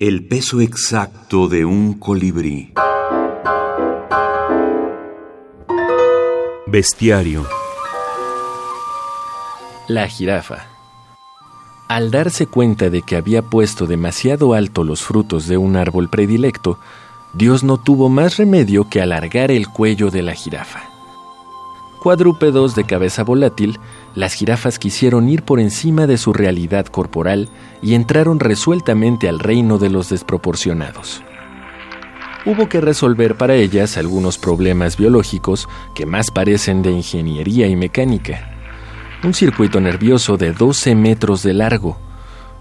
El peso exacto de un colibrí. Bestiario. La jirafa. Al darse cuenta de que había puesto demasiado alto los frutos de un árbol predilecto, Dios no tuvo más remedio que alargar el cuello de la jirafa. Cuadrúpedos de cabeza volátil, las jirafas quisieron ir por encima de su realidad corporal y entraron resueltamente al reino de los desproporcionados. Hubo que resolver para ellas algunos problemas biológicos que más parecen de ingeniería y mecánica. Un circuito nervioso de 12 metros de largo,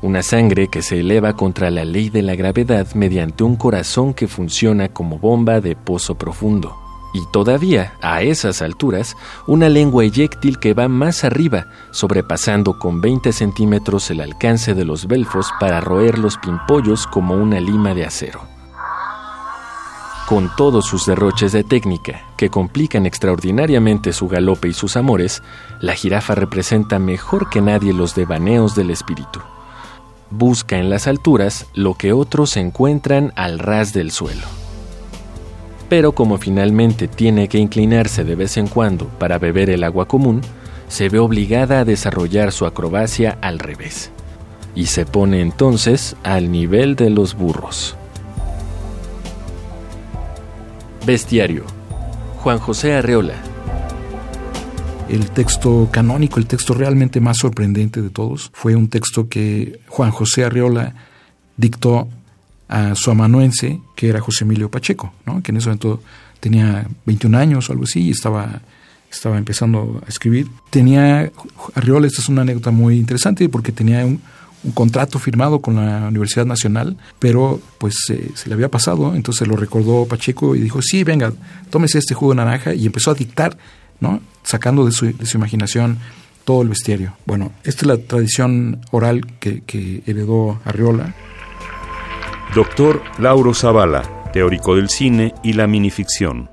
una sangre que se eleva contra la ley de la gravedad mediante un corazón que funciona como bomba de pozo profundo y todavía, a esas alturas, una lengua eyéctil que va más arriba, sobrepasando con 20 centímetros el alcance de los belfos para roer los pimpollos como una lima de acero. Con todos sus derroches de técnica, que complican extraordinariamente su galope y sus amores, la jirafa representa mejor que nadie los devaneos del espíritu. Busca en las alturas lo que otros encuentran al ras del suelo pero como finalmente tiene que inclinarse de vez en cuando para beber el agua común, se ve obligada a desarrollar su acrobacia al revés, y se pone entonces al nivel de los burros. Bestiario. Juan José Arreola. El texto canónico, el texto realmente más sorprendente de todos, fue un texto que Juan José Arreola dictó a su amanuense, que era José Emilio Pacheco, ¿no? que en ese momento tenía 21 años o algo así y estaba, estaba empezando a escribir. Tenía, Arriola, esta es una anécdota muy interesante porque tenía un, contrato firmado con la Universidad Nacional, pero pues se le había pasado, entonces lo recordó Pacheco y dijo, sí, venga, tómese este jugo de naranja y empezó a dictar, ¿no? sacando de su, de su imaginación todo el bestiario. Bueno, esta es la tradición oral que, que heredó Arriola Doctor Lauro Zavala, teórico del cine y la minificción.